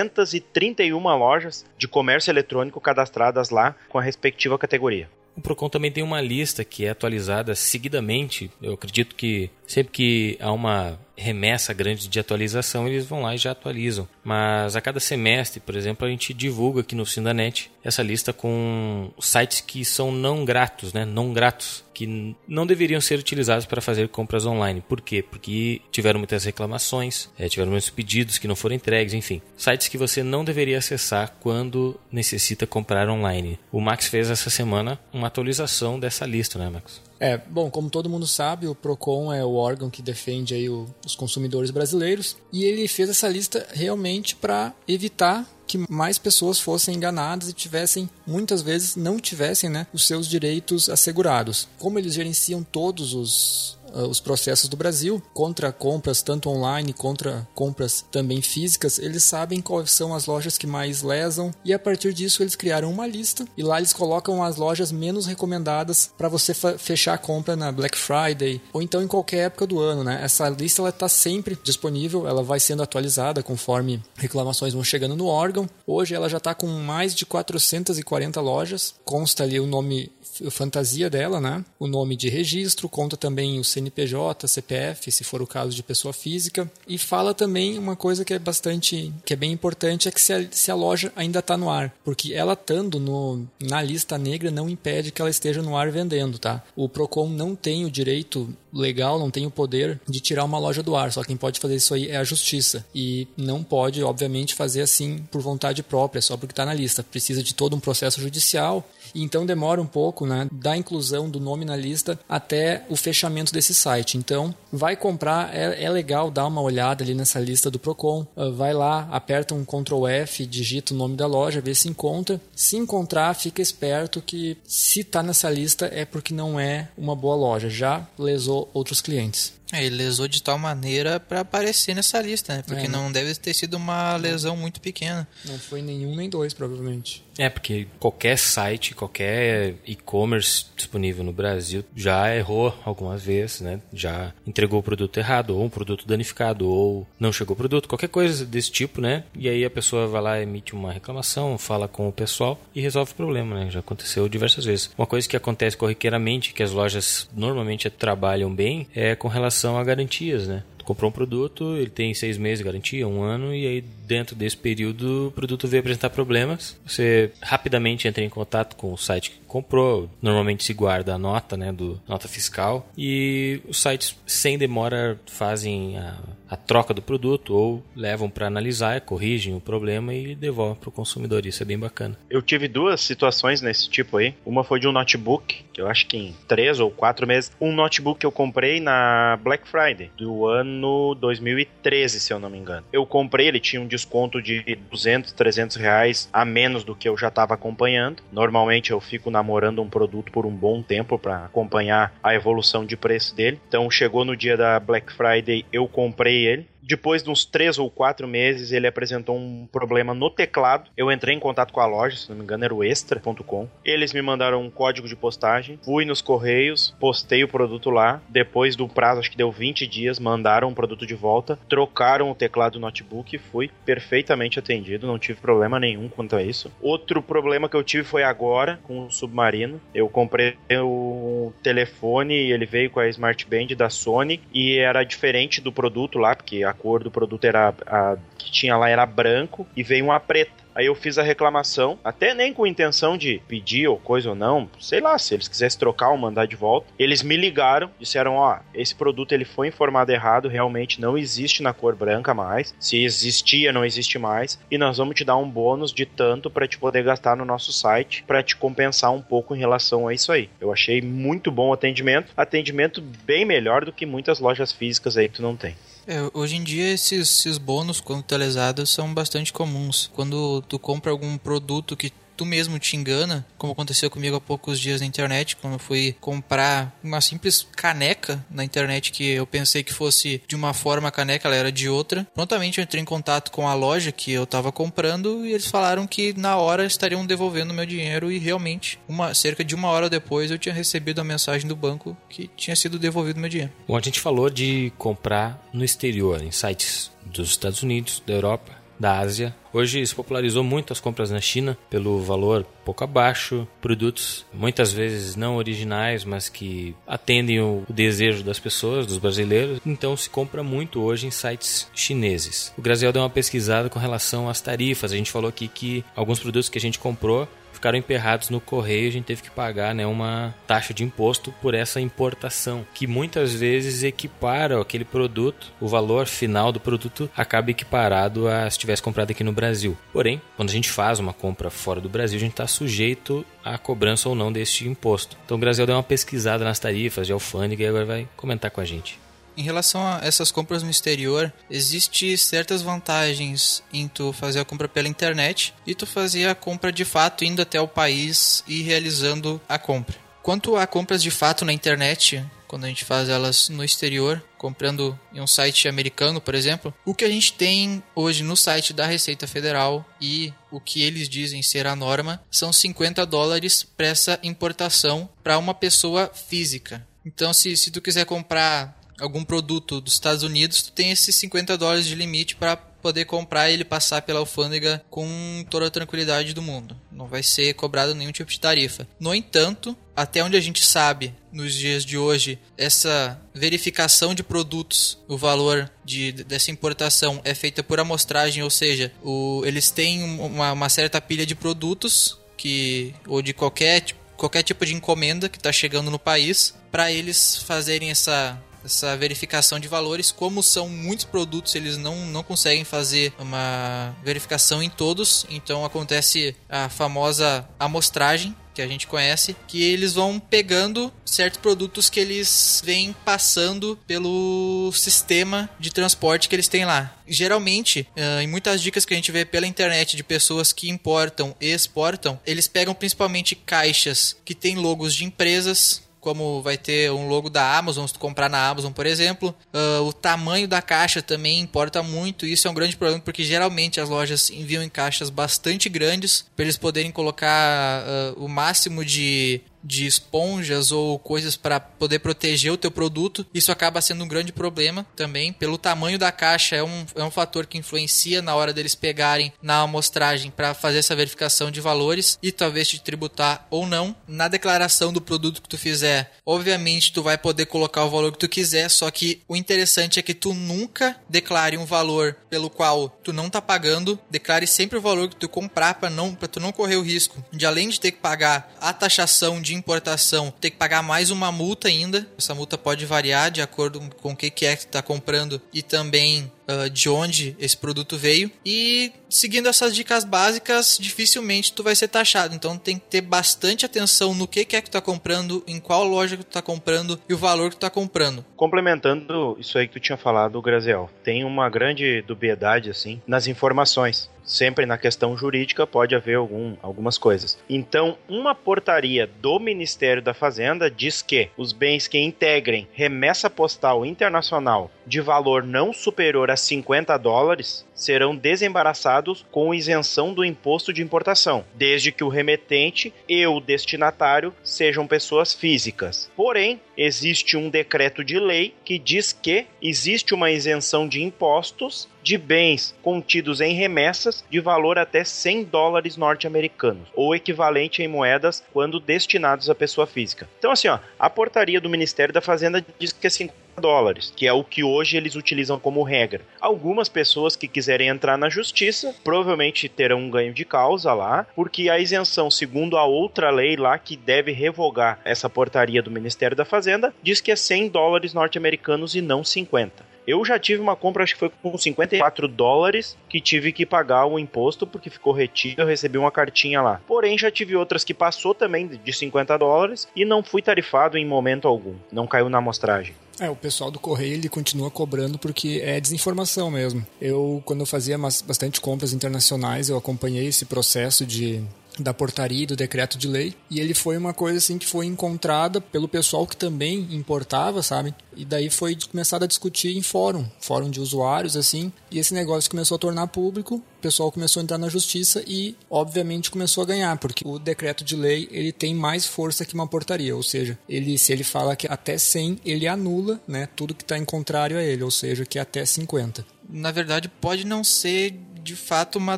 1.631 lojas de comércio eletrônico cadastradas lá com a respectiva categoria. O Procon também tem uma lista que é atualizada seguidamente. Eu acredito que sempre que há uma remessa grande de atualização, eles vão lá e já atualizam. Mas a cada semestre, por exemplo, a gente divulga aqui no Sindanet essa lista com sites que são não gratos, né? Não gratos, que não deveriam ser utilizados para fazer compras online. Por quê? Porque tiveram muitas reclamações, é, tiveram muitos pedidos que não foram entregues, enfim. Sites que você não deveria acessar quando necessita comprar online. O Max fez essa semana uma atualização dessa lista, né, Max? É, bom, como todo mundo sabe, o Procon é o órgão que defende aí o, os consumidores brasileiros e ele fez essa lista realmente para evitar que mais pessoas fossem enganadas e tivessem, muitas vezes, não tivessem né, os seus direitos assegurados. Como eles gerenciam todos os os processos do Brasil contra compras tanto online contra compras também físicas, eles sabem quais são as lojas que mais lesam e a partir disso eles criaram uma lista e lá eles colocam as lojas menos recomendadas para você fechar a compra na Black Friday ou então em qualquer época do ano, né? Essa lista ela está sempre disponível, ela vai sendo atualizada conforme reclamações vão chegando no órgão. Hoje ela já está com mais de 440 lojas, consta ali o nome fantasia dela, né? O nome de registro, conta também o CNPJ, CPF, se for o caso de pessoa física, e fala também uma coisa que é bastante, que é bem importante, é que se a, se a loja ainda está no ar, porque ela estando no, na lista negra não impede que ela esteja no ar vendendo, tá? O Procon não tem o direito legal, não tem o poder de tirar uma loja do ar, só quem pode fazer isso aí é a justiça, e não pode, obviamente, fazer assim por vontade própria, só porque está na lista, precisa de todo um processo judicial, e então demora um pouco, né, da inclusão do nome na lista até o fechamento desse site. Então, vai comprar, é, é legal dar uma olhada ali nessa lista do Procon. Uh, vai lá, aperta um Ctrl F, digita o nome da loja, vê se encontra. Se encontrar, fica esperto que se está nessa lista é porque não é uma boa loja. Já lesou outros clientes. É, ele lesou de tal maneira para aparecer nessa lista, né? Porque é, não deve ter sido uma lesão muito pequena. Não foi nenhum nem dois, provavelmente. É, porque qualquer site, qualquer e-commerce disponível no Brasil já errou algumas vezes, né? Já entregou o produto errado, ou um produto danificado, ou não chegou o produto, qualquer coisa desse tipo, né? E aí a pessoa vai lá, emite uma reclamação, fala com o pessoal e resolve o problema, né? Já aconteceu diversas vezes. Uma coisa que acontece corriqueiramente, que as lojas normalmente trabalham bem, é com relação a garantias, né? comprou um produto, ele tem seis meses de garantia, um ano, e aí dentro desse período o produto veio apresentar problemas. Você rapidamente entra em contato com o site comprou, normalmente se guarda a nota, né, do nota fiscal, e os sites sem demora fazem a, a troca do produto ou levam para analisar, corrigem o problema e devolvem para o consumidor. Isso é bem bacana. Eu tive duas situações nesse tipo aí. Uma foi de um notebook, que eu acho que em três ou quatro meses, um notebook que eu comprei na Black Friday do ano 2013, se eu não me engano. Eu comprei, ele tinha um desconto de 200, 300 reais a menos do que eu já estava acompanhando. Normalmente eu fico namorando um produto por um bom tempo para acompanhar a evolução de preço dele. Então chegou no dia da Black Friday, eu comprei ele depois de uns três ou quatro meses, ele apresentou um problema no teclado. Eu entrei em contato com a loja, se não me engano era o extra.com. Eles me mandaram um código de postagem. Fui nos correios, postei o produto lá. Depois do prazo, acho que deu 20 dias, mandaram o produto de volta. Trocaram o teclado do notebook. Fui perfeitamente atendido, não tive problema nenhum quanto a isso. Outro problema que eu tive foi agora com o Submarino. Eu comprei o telefone e ele veio com a Smart Band da Sony e era diferente do produto lá, porque a cor do produto era a que tinha lá era branco e veio uma preta. Aí eu fiz a reclamação, até nem com intenção de pedir ou coisa ou não, sei lá, se eles quisessem trocar ou mandar de volta. Eles me ligaram, disseram: "Ó, esse produto ele foi informado errado, realmente não existe na cor branca mais. Se existia, não existe mais, e nós vamos te dar um bônus de tanto para te poder gastar no nosso site para te compensar um pouco em relação a isso aí". Eu achei muito bom o atendimento, atendimento bem melhor do que muitas lojas físicas aí que tu não tem. É, hoje em dia esses, esses bônus quando telesados são bastante comuns. Quando tu compra algum produto que tu mesmo te engana, como aconteceu comigo há poucos dias na internet, quando eu fui comprar uma simples caneca na internet que eu pensei que fosse de uma forma a caneca, ela era de outra. Prontamente eu entrei em contato com a loja que eu estava comprando e eles falaram que na hora estariam devolvendo meu dinheiro e realmente, uma cerca de uma hora depois eu tinha recebido a mensagem do banco que tinha sido devolvido meu dinheiro. Bom, a gente falou de comprar no exterior, em sites dos Estados Unidos, da Europa, da Ásia. Hoje se popularizou muito as compras na China pelo valor pouco abaixo, produtos muitas vezes não originais, mas que atendem o desejo das pessoas, dos brasileiros. Então se compra muito hoje em sites chineses. O Graziel deu uma pesquisada com relação às tarifas. A gente falou aqui que alguns produtos que a gente comprou ficaram emperrados no correio, a gente teve que pagar né, uma taxa de imposto por essa importação, que muitas vezes equipara aquele produto, o valor final do produto acaba equiparado a se tivesse comprado aqui no Brasil. Porém, quando a gente faz uma compra fora do Brasil, a gente está sujeito à cobrança ou não deste imposto. Então o Brasil deu uma pesquisada nas tarifas de alfândega e agora vai comentar com a gente. Em relação a essas compras no exterior, existe certas vantagens em tu fazer a compra pela internet e tu fazer a compra de fato indo até o país e realizando a compra. Quanto a compras de fato na internet, quando a gente faz elas no exterior, comprando em um site americano, por exemplo, o que a gente tem hoje no site da Receita Federal e o que eles dizem ser a norma são 50 dólares para essa importação para uma pessoa física. Então, se, se tu quiser comprar algum produto dos Estados Unidos, tu tem esses 50 dólares de limite para poder comprar e ele passar pela alfândega com toda a tranquilidade do mundo. Não vai ser cobrado nenhum tipo de tarifa. No entanto, até onde a gente sabe, nos dias de hoje, essa verificação de produtos, o valor de, dessa importação é feita por amostragem, ou seja, o, eles têm uma, uma certa pilha de produtos que ou de qualquer qualquer tipo de encomenda que está chegando no país para eles fazerem essa essa verificação de valores. Como são muitos produtos, eles não, não conseguem fazer uma verificação em todos, então acontece a famosa amostragem, que a gente conhece, que eles vão pegando certos produtos que eles vêm passando pelo sistema de transporte que eles têm lá. Geralmente, uh, em muitas dicas que a gente vê pela internet de pessoas que importam e exportam, eles pegam principalmente caixas que têm logos de empresas, como vai ter um logo da Amazon, se tu comprar na Amazon, por exemplo. Uh, o tamanho da caixa também importa muito. Isso é um grande problema porque geralmente as lojas enviam em caixas bastante grandes para eles poderem colocar uh, o máximo de de esponjas ou coisas para poder proteger o teu produto, isso acaba sendo um grande problema também. Pelo tamanho da caixa, é um, é um fator que influencia na hora deles pegarem na amostragem para fazer essa verificação de valores e talvez te tributar ou não. Na declaração do produto que tu fizer, obviamente tu vai poder colocar o valor que tu quiser, só que o interessante é que tu nunca declare um valor pelo qual tu não tá pagando, declare sempre o valor que tu comprar para não para tu não correr o risco de além de ter que pagar a taxação de de importação ter que pagar mais uma multa ainda. Essa multa pode variar de acordo com o que, é que está comprando e também uh, de onde esse produto veio. E seguindo essas dicas básicas, dificilmente tu vai ser taxado. Então tem que ter bastante atenção no que, que é que tu está comprando, em qual loja que tu está comprando e o valor que tu está comprando. Complementando isso aí que tu tinha falado, Graziel, tem uma grande dubiedade assim nas informações sempre na questão jurídica pode haver algum, algumas coisas. Então, uma portaria do Ministério da Fazenda diz que os bens que integrem remessa postal internacional de valor não superior a 50 dólares serão desembaraçados com isenção do imposto de importação, desde que o remetente e o destinatário sejam pessoas físicas. Porém, existe um decreto de lei que diz que existe uma isenção de impostos de bens contidos em remessas de valor até 100 dólares norte-americanos, ou equivalente em moedas quando destinados à pessoa física. Então, assim, ó, a portaria do Ministério da Fazenda diz que é 50 dólares, que é o que hoje eles utilizam como regra. Algumas pessoas que quiserem entrar na justiça provavelmente terão um ganho de causa lá, porque a isenção, segundo a outra lei lá que deve revogar essa portaria do Ministério da Fazenda, diz que é 100 dólares norte-americanos e não 50. Eu já tive uma compra, acho que foi com 54 dólares, que tive que pagar o imposto porque ficou retido. Eu recebi uma cartinha lá. Porém, já tive outras que passou também de 50 dólares e não fui tarifado em momento algum. Não caiu na amostragem. É, o pessoal do correio ele continua cobrando porque é desinformação mesmo. Eu, quando eu fazia bastante compras internacionais, eu acompanhei esse processo de da portaria e do decreto de lei. E ele foi uma coisa assim que foi encontrada pelo pessoal que também importava, sabe? E daí foi começado a discutir em fórum, fórum de usuários assim, e esse negócio começou a tornar público, o pessoal começou a entrar na justiça e obviamente começou a ganhar, porque o decreto de lei, ele tem mais força que uma portaria, ou seja, ele se ele fala que até 100, ele anula, né, tudo que está em contrário a ele, ou seja, que é até 50. Na verdade, pode não ser de fato uma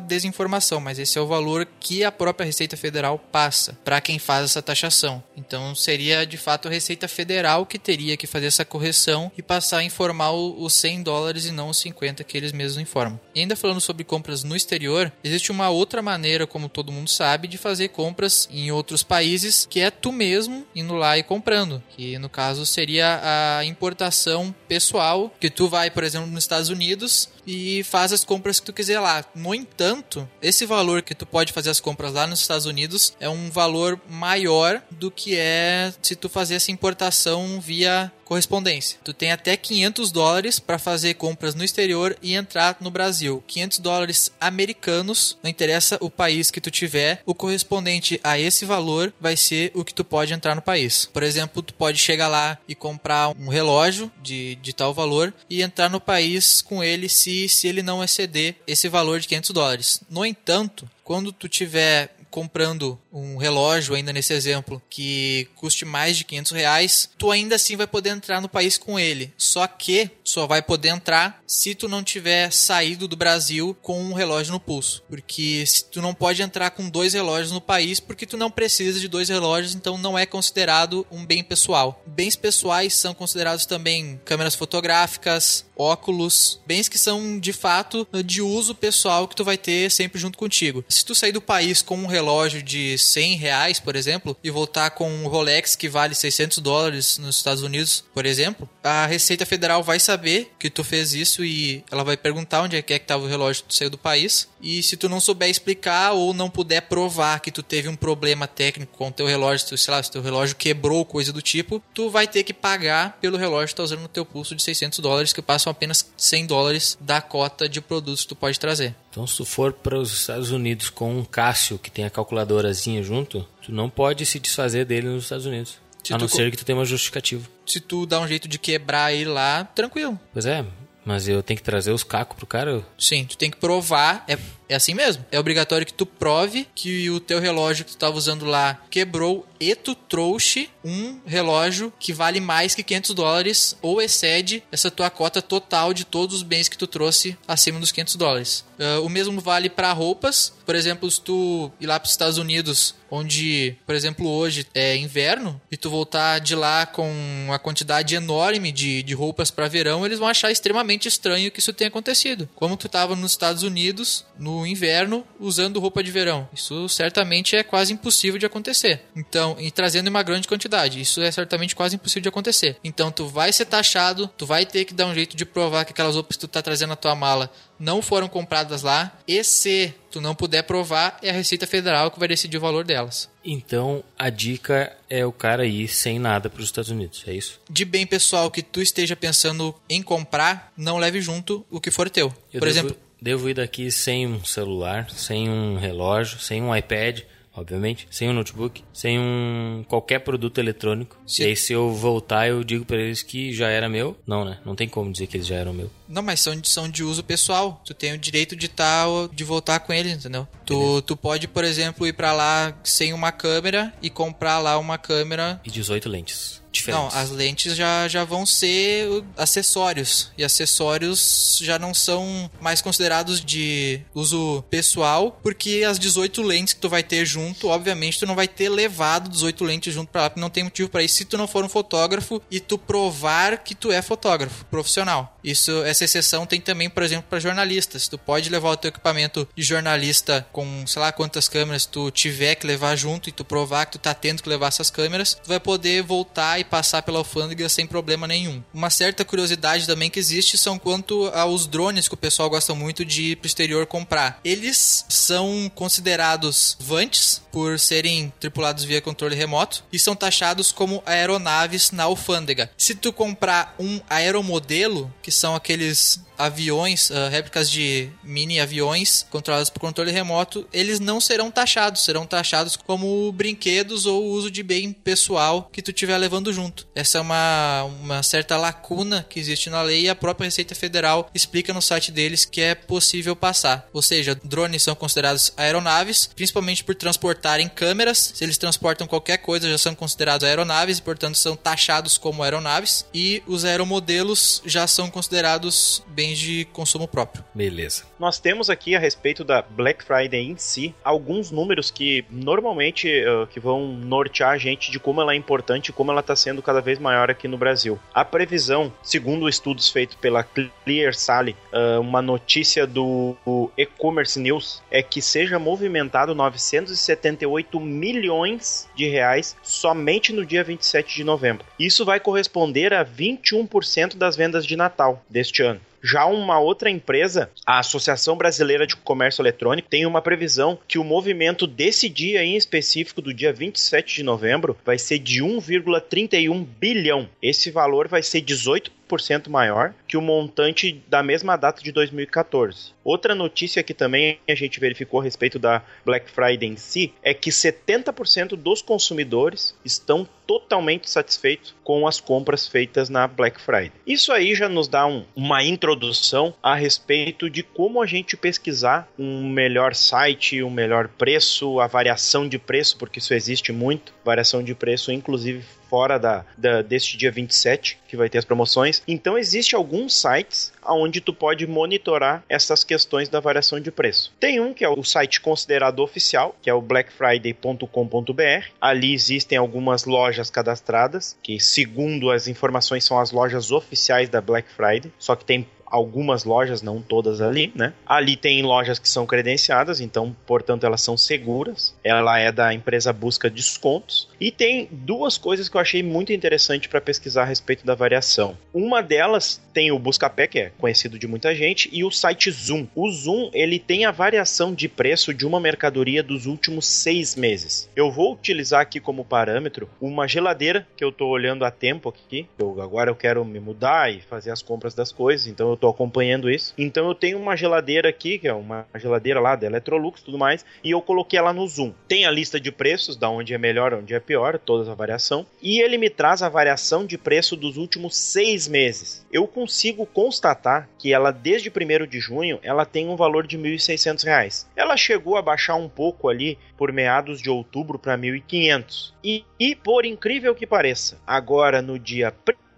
desinformação, mas esse é o valor que a própria Receita Federal passa para quem faz essa taxação. Então seria de fato a Receita Federal que teria que fazer essa correção e passar a informar os 100 dólares e não os 50 que eles mesmos informam. E ainda falando sobre compras no exterior, existe uma outra maneira, como todo mundo sabe, de fazer compras em outros países, que é tu mesmo indo lá e comprando, que no caso seria a importação pessoal, que tu vai, por exemplo, nos Estados Unidos e faz as compras que tu quiser lá. No entanto, esse valor que tu pode fazer as compras lá nos Estados Unidos é um valor maior do que é se tu fazer essa importação via correspondência. Tu tem até 500 dólares para fazer compras no exterior e entrar no Brasil. 500 dólares americanos, não interessa o país que tu tiver, o correspondente a esse valor vai ser o que tu pode entrar no país. Por exemplo, tu pode chegar lá e comprar um relógio de, de tal valor e entrar no país com ele se, se ele não exceder esse valor de 500 dólares. No entanto, quando tu tiver comprando um relógio, ainda nesse exemplo, que custe mais de 500 reais, tu ainda assim vai poder entrar no país com ele. Só que só vai poder entrar se tu não tiver saído do Brasil com um relógio no pulso. Porque tu não pode entrar com dois relógios no país porque tu não precisa de dois relógios, então não é considerado um bem pessoal. Bens pessoais são considerados também câmeras fotográficas, óculos, bens que são de fato de uso pessoal que tu vai ter sempre junto contigo. Se tu sair do país com um relógio de 100 reais, por exemplo, e voltar com um Rolex que vale 600 dólares nos Estados Unidos, por exemplo, a Receita Federal vai saber que tu fez isso e ela vai perguntar onde é que é estava o relógio que tu saiu do país. E se tu não souber explicar ou não puder provar que tu teve um problema técnico com o teu relógio, tu, sei lá, se teu relógio quebrou, coisa do tipo, tu vai ter que pagar pelo relógio que tá usando no teu pulso de 600 dólares, que passam apenas 100 dólares da cota de produtos que tu pode trazer. Então, se tu for para os Estados Unidos com um Cássio que tem a calculadorazinha junto, tu não pode se desfazer dele nos Estados Unidos. Se a não ser que tu tenha uma justificativa. Se tu dá um jeito de quebrar ele lá, tranquilo. Pois é, mas eu tenho que trazer os cacos pro cara. Sim, tu tem que provar, é, é assim mesmo. É obrigatório que tu prove que o teu relógio que tu tava usando lá quebrou e tu trouxe um relógio que vale mais que 500 dólares ou excede essa tua cota total de todos os bens que tu trouxe acima dos 500 dólares. Ah, o mesmo vale para roupas. Por exemplo, se tu ir lá para os Estados Unidos, onde, por exemplo, hoje é inverno, e tu voltar de lá com uma quantidade enorme de, de roupas para verão, eles vão achar extremamente estranho que isso tenha acontecido. Como tu estava nos Estados Unidos no inverno usando roupa de verão. Isso certamente é quase impossível de acontecer. Então, e trazendo em uma grande quantidade, isso é certamente quase impossível de acontecer. Então, tu vai ser taxado, tu vai ter que dar um jeito de provar que aquelas roupas que tu tá trazendo na tua mala não foram compradas lá, e se tu não puder provar, é a Receita Federal que vai decidir o valor delas. Então, a dica é o cara ir sem nada para os Estados Unidos, é isso? De bem pessoal que tu esteja pensando em comprar, não leve junto o que for teu. Eu Por devo, exemplo, devo ir daqui sem um celular, sem um relógio, sem um iPad, obviamente, sem um notebook, sem um qualquer produto eletrônico. Se- E aí se eu voltar, eu digo para eles que já era meu. Não, né? Não tem como dizer que eles já eram meu. Não, mas são de, são de uso pessoal. Tu tem o direito de tá, de voltar com ele, entendeu? Tu, tu pode, por exemplo, ir pra lá sem uma câmera e comprar lá uma câmera. E 18 lentes Não, diferentes. as lentes já, já vão ser acessórios. E acessórios já não são mais considerados de uso pessoal, porque as 18 lentes que tu vai ter junto, obviamente, tu não vai ter levado 18 lentes junto pra lá, porque não tem motivo pra isso se tu não for um fotógrafo e tu provar que tu é fotógrafo profissional. Isso, essa exceção tem também, por exemplo, para jornalistas. Tu pode levar o teu equipamento de jornalista com, sei lá, quantas câmeras tu tiver que levar junto e tu provar que tu tá tendo que levar essas câmeras, tu vai poder voltar e passar pela alfândega sem problema nenhum. Uma certa curiosidade também que existe são quanto aos drones que o pessoal gosta muito de ir pro exterior comprar. Eles são considerados vantes por serem tripulados via controle remoto e são taxados como aeronaves na alfândega. Se tu comprar um aeromodelo, que são aqueles aviões, ah, réplicas de mini aviões controlados por controle remoto, eles não serão taxados, serão taxados como brinquedos ou uso de bem pessoal que tu estiver levando junto. Essa é uma, uma certa lacuna que existe na lei e a própria Receita Federal explica no site deles que é possível passar. Ou seja, drones são considerados aeronaves, principalmente por transportarem câmeras. Se eles transportam qualquer coisa, já são considerados aeronaves e, portanto, são taxados como aeronaves. E os aeromodelos já são considerados bens de consumo próprio. Beleza. Nós temos aqui a respeito da Black Friday em si alguns números que normalmente eh, que vão nortear a gente de como ela é importante e como ela está sendo cada vez maior aqui no Brasil. A previsão, segundo estudos feitos pela Clear Sally, eh, uma notícia do E-commerce News é que seja movimentado 978 milhões de reais somente no dia 27 de novembro. Isso vai corresponder a 21% das vendas de Natal deste ano. Já uma outra empresa, a Associação Brasileira de Comércio Eletrônico, tem uma previsão que o movimento desse dia em específico, do dia 27 de novembro, vai ser de 1,31 bilhão. Esse valor vai ser 18% maior que o montante da mesma data de 2014. Outra notícia que também a gente verificou a respeito da Black Friday em si é que 70% dos consumidores estão totalmente satisfeitos com as compras feitas na Black Friday. Isso aí já nos dá um- uma introdução a respeito de como a gente pesquisar um melhor site, um melhor preço, a variação de preço, porque isso existe muito, variação de preço, inclusive fora da, da deste dia 27, que vai ter as promoções. Então existe alguns sites onde tu pode monitorar essas questões da variação de preço. Tem um que é o site considerado oficial, que é o blackfriday.com.br. Ali existem algumas lojas cadastradas, que segundo as informações são as lojas oficiais da Black Friday, só que tem algumas lojas, não todas ali, né? Ali tem lojas que são credenciadas, então, portanto, elas são seguras. Ela é da empresa Busca Descontos. E tem duas coisas que eu achei muito interessante para pesquisar a respeito da variação. Uma delas tem o Buscapé, que é conhecido de muita gente, e o site Zoom. O Zoom, ele tem a variação de preço de uma mercadoria dos últimos seis meses. Eu vou utilizar aqui como parâmetro uma geladeira que eu estou olhando há tempo aqui. Eu, agora eu quero me mudar e fazer as compras das coisas, então eu estou acompanhando isso. Então eu tenho uma geladeira aqui, que é uma geladeira lá da Electrolux e tudo mais, e eu coloquei ela no Zoom. Tem a lista de preços, da onde é melhor, onde é pior, toda a variação, e ele me traz a variação de preço dos últimos seis meses. Eu consigo constatar que ela, desde 1 de junho, ela tem um valor de R$ 1.600. Ela chegou a baixar um pouco ali por meados de outubro para 1.500. E, e, por incrível que pareça, agora no dia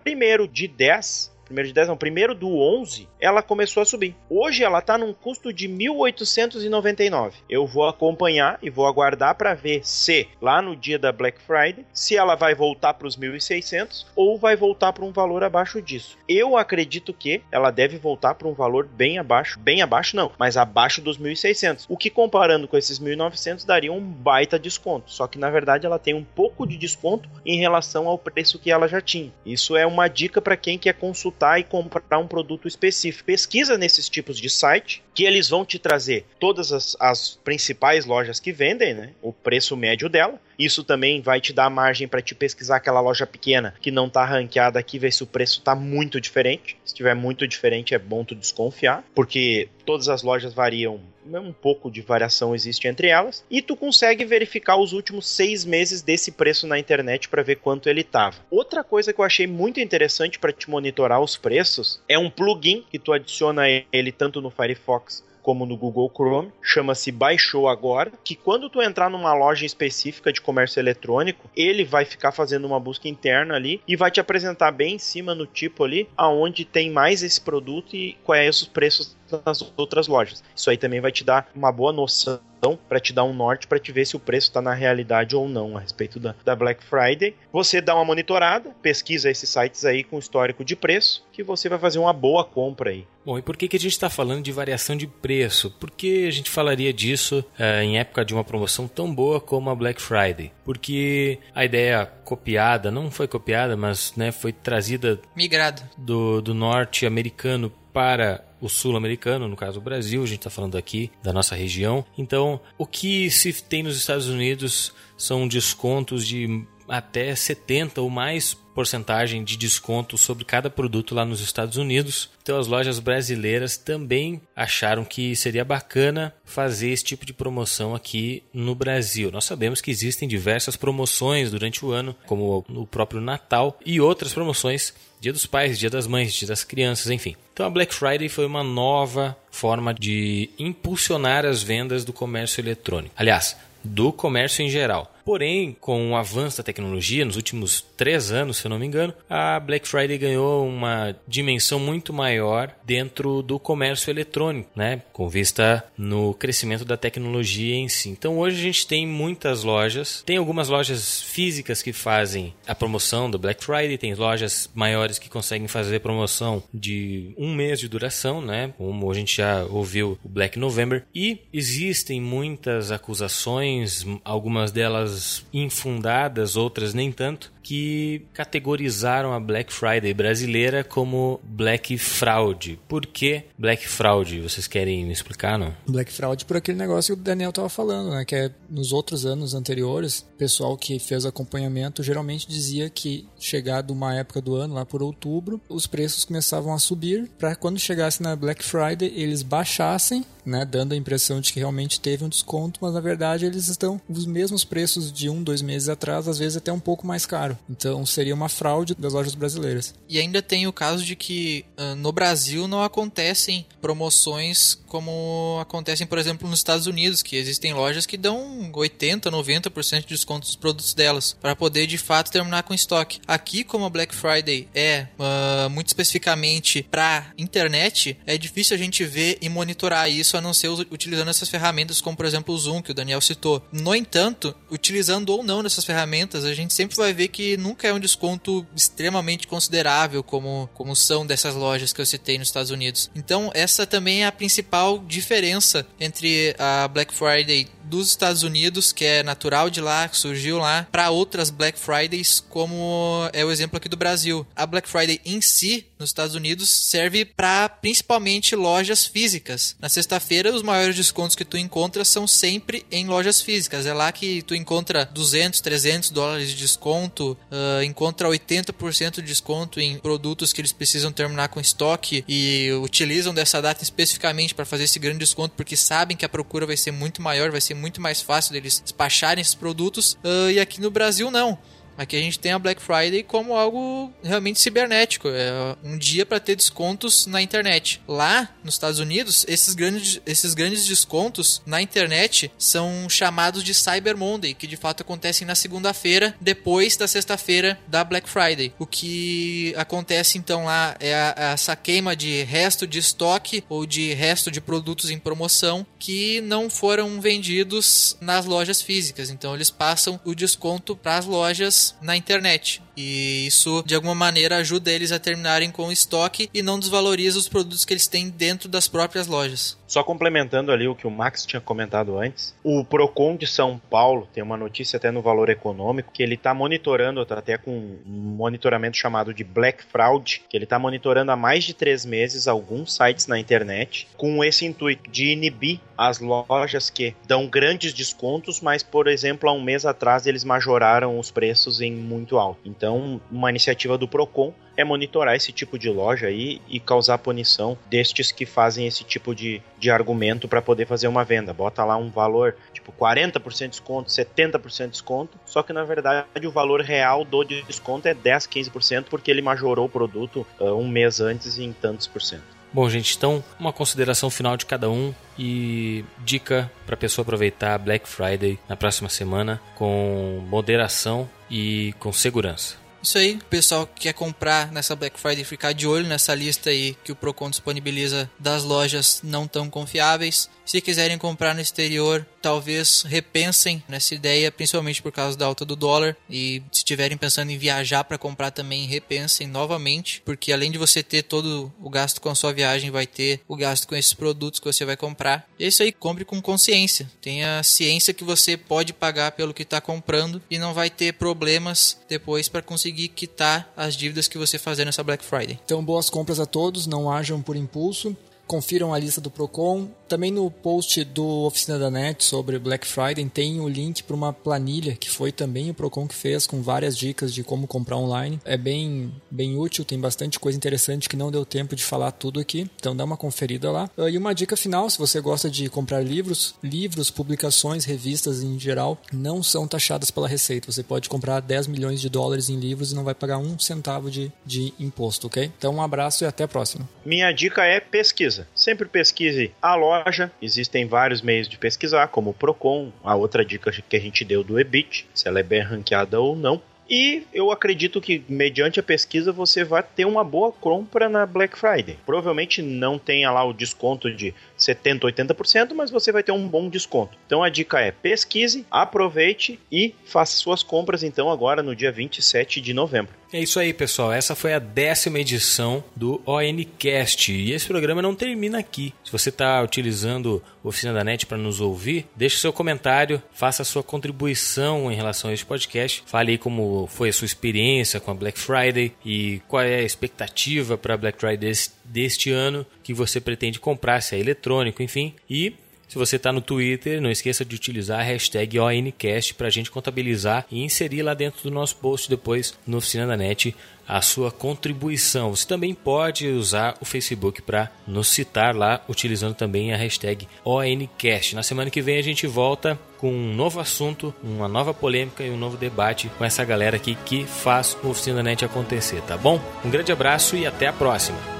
1 de 10, primeiro de 10 não, primeiro do 11, ela começou a subir. Hoje ela está num custo de 1.899. Eu vou acompanhar e vou aguardar para ver se lá no dia da Black Friday, se ela vai voltar para os 1.600 ou vai voltar para um valor abaixo disso. Eu acredito que ela deve voltar para um valor bem abaixo, bem abaixo não, mas abaixo dos 1.600. O que comparando com esses 1.900 daria um baita desconto. Só que na verdade ela tem um pouco de desconto em relação ao preço que ela já tinha. Isso é uma dica para quem quer consultar consultar e comprar um produto específico. Pesquisa nesses tipos de site, que eles vão te trazer todas as, as principais lojas que vendem, né? O preço médio dela. Isso também vai te dar margem para te pesquisar aquela loja pequena que não está ranqueada aqui, ver se o preço está muito diferente. Se estiver muito diferente, é bom tu desconfiar, porque todas as lojas variam um pouco de variação existe entre elas, e tu consegue verificar os últimos seis meses desse preço na internet para ver quanto ele estava. Outra coisa que eu achei muito interessante para te monitorar os preços é um plugin que tu adiciona ele tanto no Firefox como no Google Chrome, chama-se Baixou Agora, que quando tu entrar numa loja específica de comércio eletrônico, ele vai ficar fazendo uma busca interna ali e vai te apresentar bem em cima no tipo ali aonde tem mais esse produto e quais os preços das outras lojas. Isso aí também vai te dar uma boa noção para te dar um norte para te ver se o preço está na realidade ou não a respeito da, da Black Friday. Você dá uma monitorada, pesquisa esses sites aí com histórico de preço, que você vai fazer uma boa compra aí. Bom, e por que, que a gente está falando de variação de preço? Por que a gente falaria disso uh, em época de uma promoção tão boa como a Black Friday? Porque a ideia copiada, não foi copiada, mas né, foi trazida... Migrada. Do, do norte americano para o sul-americano, no caso o Brasil, a gente está falando aqui da nossa região. Então, o que se tem nos Estados Unidos são descontos de até 70 ou mais porcentagem de desconto sobre cada produto lá nos Estados Unidos. Então as lojas brasileiras também acharam que seria bacana fazer esse tipo de promoção aqui no Brasil. Nós sabemos que existem diversas promoções durante o ano, como o próprio Natal e outras promoções Dia dos Pais, Dia das Mães, Dia das Crianças, enfim. Então a Black Friday foi uma nova forma de impulsionar as vendas do comércio eletrônico. Aliás, do comércio em geral. Porém, com o avanço da tecnologia, nos últimos três anos, se eu não me engano, a Black Friday ganhou uma dimensão muito maior dentro do comércio eletrônico, né? Com vista no crescimento da tecnologia em si. Então, hoje a gente tem muitas lojas, tem algumas lojas físicas que fazem a promoção do Black Friday, tem lojas maiores que conseguem fazer promoção de um mês de duração, né? Como a gente já ouviu o Black November, e existem muitas acusações, algumas delas infundadas, outras nem tanto, que categorizaram a Black Friday brasileira como Black Fraud. Por que Black Fraud? Vocês querem me explicar, não? Black Fraud por aquele negócio que o Daniel estava falando, né? Que é nos outros anos anteriores, o pessoal que fez acompanhamento geralmente dizia que chegado uma época do ano, lá por outubro, os preços começavam a subir para quando chegasse na Black Friday eles baixassem, né? Dando a impressão de que realmente teve um desconto, mas na verdade eles estão os mesmos preços de um, dois meses atrás, às vezes até um pouco mais caro caro. Então seria uma fraude das lojas brasileiras. E ainda tem o caso de que uh, no Brasil não acontecem promoções como acontecem, por exemplo, nos Estados Unidos, que existem lojas que dão 80, 90% de desconto dos produtos delas, para poder de fato terminar com estoque. Aqui, como a Black Friday é uh, muito especificamente para internet, é difícil a gente ver e monitorar isso a não ser utilizando essas ferramentas, como por exemplo o Zoom, que o Daniel citou. No entanto, utilizando ou não dessas ferramentas, a gente sempre vai ver que que nunca é um desconto extremamente considerável como, como são dessas lojas que eu citei nos Estados Unidos. Então, essa também é a principal diferença entre a Black Friday dos Estados Unidos, que é natural de lá, que surgiu lá, para outras Black Fridays, como é o exemplo aqui do Brasil. A Black Friday em si, nos Estados Unidos, serve para principalmente lojas físicas. Na sexta-feira, os maiores descontos que tu encontra são sempre em lojas físicas. É lá que tu encontra 200, 300 dólares de desconto, uh, encontra 80% de desconto em produtos que eles precisam terminar com estoque e utilizam dessa data especificamente para fazer esse grande desconto porque sabem que a procura vai ser muito maior, vai ser muito mais fácil deles despacharem esses produtos. Uh, e aqui no Brasil, não. Aqui a gente tem a Black Friday como algo realmente cibernético, é um dia para ter descontos na internet. Lá nos Estados Unidos, esses grandes, esses grandes descontos na internet são chamados de Cyber Monday, que de fato acontecem na segunda-feira, depois da sexta-feira da Black Friday. O que acontece então lá é a, essa queima de resto de estoque ou de resto de produtos em promoção que não foram vendidos nas lojas físicas. Então eles passam o desconto para as lojas na internet. E isso, de alguma maneira, ajuda eles a terminarem com o estoque e não desvaloriza os produtos que eles têm dentro das próprias lojas. Só complementando ali o que o Max tinha comentado antes, o Procon de São Paulo tem uma notícia até no Valor Econômico que ele está monitorando, tá até com um monitoramento chamado de Black Fraud, que ele está monitorando há mais de três meses alguns sites na internet com esse intuito de inibir as lojas que dão grandes descontos, mas, por exemplo, há um mês atrás eles majoraram os preços em muito alto. Então, então, uma iniciativa do Procon é monitorar esse tipo de loja aí e causar punição destes que fazem esse tipo de, de argumento para poder fazer uma venda. Bota lá um valor tipo 40% de desconto, 70% de desconto, só que na verdade o valor real do desconto é 10, 15% porque ele majorou o produto uh, um mês antes em tantos por cento. Bom, gente, então uma consideração final de cada um e dica para a pessoa aproveitar Black Friday na próxima semana com moderação e com segurança. Isso aí, o pessoal que quer comprar nessa Black Friday ficar de olho nessa lista aí que o Procon disponibiliza das lojas não tão confiáveis. Se quiserem comprar no exterior, talvez repensem nessa ideia, principalmente por causa da alta do dólar. E se estiverem pensando em viajar para comprar também, repensem novamente, porque além de você ter todo o gasto com a sua viagem, vai ter o gasto com esses produtos que você vai comprar. E é isso aí, compre com consciência. Tenha ciência que você pode pagar pelo que está comprando e não vai ter problemas depois para conseguir quitar as dívidas que você fazer nessa Black Friday. Então, boas compras a todos, não ajam por impulso. Confiram a lista do Procon, também no post do Oficina da Net sobre Black Friday tem o link para uma planilha que foi também o Procon que fez com várias dicas de como comprar online. É bem, bem útil, tem bastante coisa interessante que não deu tempo de falar tudo aqui, então dá uma conferida lá. Ah, e uma dica final, se você gosta de comprar livros, livros, publicações, revistas em geral, não são taxadas pela Receita. Você pode comprar 10 milhões de dólares em livros e não vai pagar um centavo de, de imposto, ok? Então um abraço e até a próxima. Minha dica é pesquisa. Sempre pesquise a loja loja. Existem vários meios de pesquisar, como o Procon, a outra dica que a gente deu do EBIT, se ela é bem ranqueada ou não. E eu acredito que, mediante a pesquisa, você vai ter uma boa compra na Black Friday. Provavelmente não tenha lá o desconto de 70%, 80%, mas você vai ter um bom desconto. Então a dica é pesquise, aproveite e faça suas compras então agora no dia 27 de novembro. É isso aí, pessoal. Essa foi a décima edição do ONCast. E esse programa não termina aqui. Se você está utilizando o Oficina da Net para nos ouvir, deixe seu comentário, faça a sua contribuição em relação a este podcast. Fale aí como foi a sua experiência com a Black Friday e qual é a expectativa para a Black Friday deste ano que você pretende comprar, se é eletrônico, enfim. E se você está no Twitter, não esqueça de utilizar a hashtag ONCast para a gente contabilizar e inserir lá dentro do nosso post depois no Oficina da Net a sua contribuição. Você também pode usar o Facebook para nos citar lá, utilizando também a hashtag ONCast. Na semana que vem a gente volta com um novo assunto, uma nova polêmica e um novo debate com essa galera aqui que faz o Oficina da Net acontecer, tá bom? Um grande abraço e até a próxima!